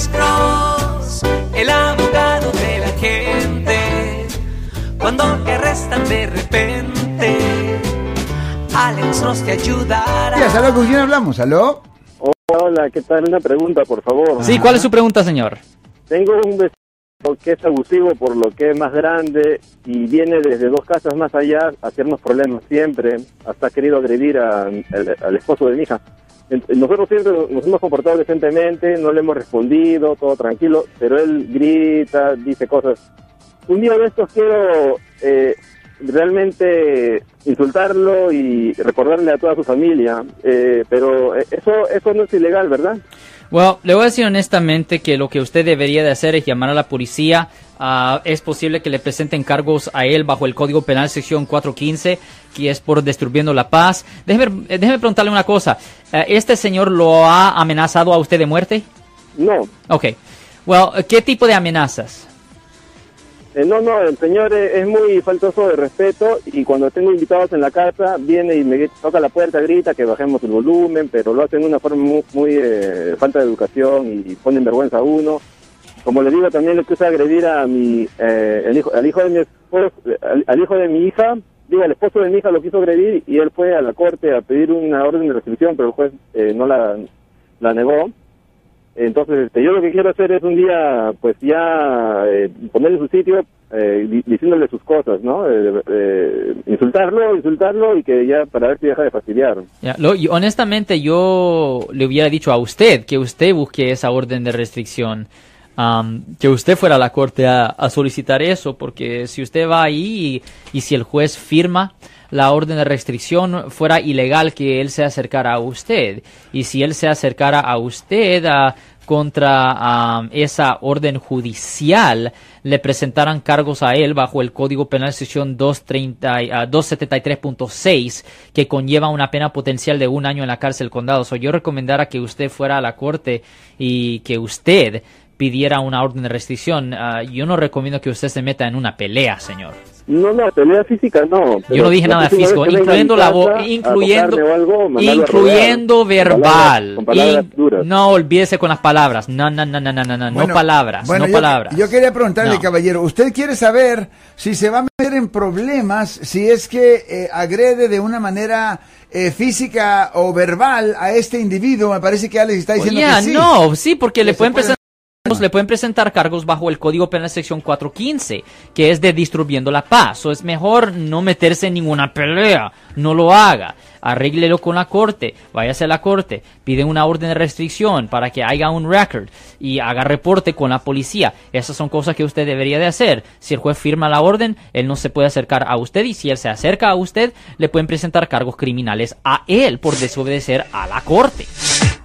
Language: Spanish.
Alex Cross, el abogado de la gente. Cuando te arrestan de repente, Alex Cross te ayudará. Ya, ¿aló? ¿Con quién hablamos? ¿Aló? Hola, ¿qué tal? Una pregunta, por favor. Sí, ¿cuál es su pregunta, señor? Tengo un vecino que es abusivo por lo que es más grande y viene desde dos casas más allá a hacernos problemas siempre. Hasta ha querido agredir a- al, al esposo de mi hija. Nosotros siempre nos hemos comportado decentemente, no le hemos respondido, todo tranquilo, pero él grita, dice cosas. Un día de estos quiero eh, realmente insultarlo y recordarle a toda su familia, eh, pero eso, eso no es ilegal, ¿verdad? Bueno, le voy a decir honestamente que lo que usted debería de hacer es llamar a la policía. Ah, es posible que le presenten cargos a él bajo el Código Penal sección 415, que es por destruyendo la paz. Déjeme, déjeme preguntarle una cosa. Eh, ¿Este señor lo ha amenazado a usted de muerte? No, Ok. Well, ¿qué tipo de amenazas? Eh, no, no, el señor es, muy faltoso de respeto y cuando tengo invitados en la casa viene y me toca la puerta, grita que bajemos el volumen, pero lo hace de una forma muy, muy, eh, falta de educación y pone en vergüenza a uno. Como le digo, también le quiso agredir a mi, eh, el hijo, al hijo de mi esposo, al, al hijo de mi hija, digo, al esposo de mi hija lo quiso agredir y él fue a la corte a pedir una orden de restricción, pero el juez eh, no la, la negó. Entonces, este, yo lo que quiero hacer es un día, pues ya eh, ponerle su sitio, eh, di- diciéndole sus cosas, ¿no? Eh, eh, insultarlo, insultarlo y que ya para ver si deja de fastidiar. Ya, lo- y honestamente, yo le hubiera dicho a usted que usted busque esa orden de restricción, am, que usted fuera a la corte a, a solicitar eso, porque si usted va ahí y si el juez firma la orden de restricción, fuera ilegal que él se acercara a usted. Y si él se acercara a usted ah, contra esa orden judicial, le presentaran cargos a él bajo el Código Penal sección 230, y, ah, 273.6 que conlleva una pena potencial de un año en la cárcel condado. So, yo recomendara que usted fuera a la corte y que usted pidiera una orden de restricción. Ah, yo no recomiendo que usted se meta en una pelea, señor. No, no, pelea física no. Yo no dije nada físico, incluyendo la voz, incluyendo, incluyendo verbal. Con palabras In- duras. no olvídese con las palabras. No, no, no, no, no, no, no, Bueno, no palabras, bueno, no yo, palabras. Yo quería preguntarle, No. caballero, ¿usted quiere saber si se va a meter en problemas si es que eh, agrede de una manera eh, física o verbal a este individuo? Me parece que Alex está diciendo Ya, que sí. no, sí, porque le se pueden le pueden presentar cargos bajo el Código Penal sección 415, que es de distribuyendo la paz. O es mejor no meterse en ninguna pelea, no lo haga. Arréglelo con la corte, váyase a la corte, pide una orden de restricción para que haya un record y haga reporte con la policía. Esas son cosas que usted debería de hacer. Si el juez firma la orden, él no se puede acercar a usted y si él se acerca a usted, le pueden presentar cargos criminales a él por desobedecer a la corte.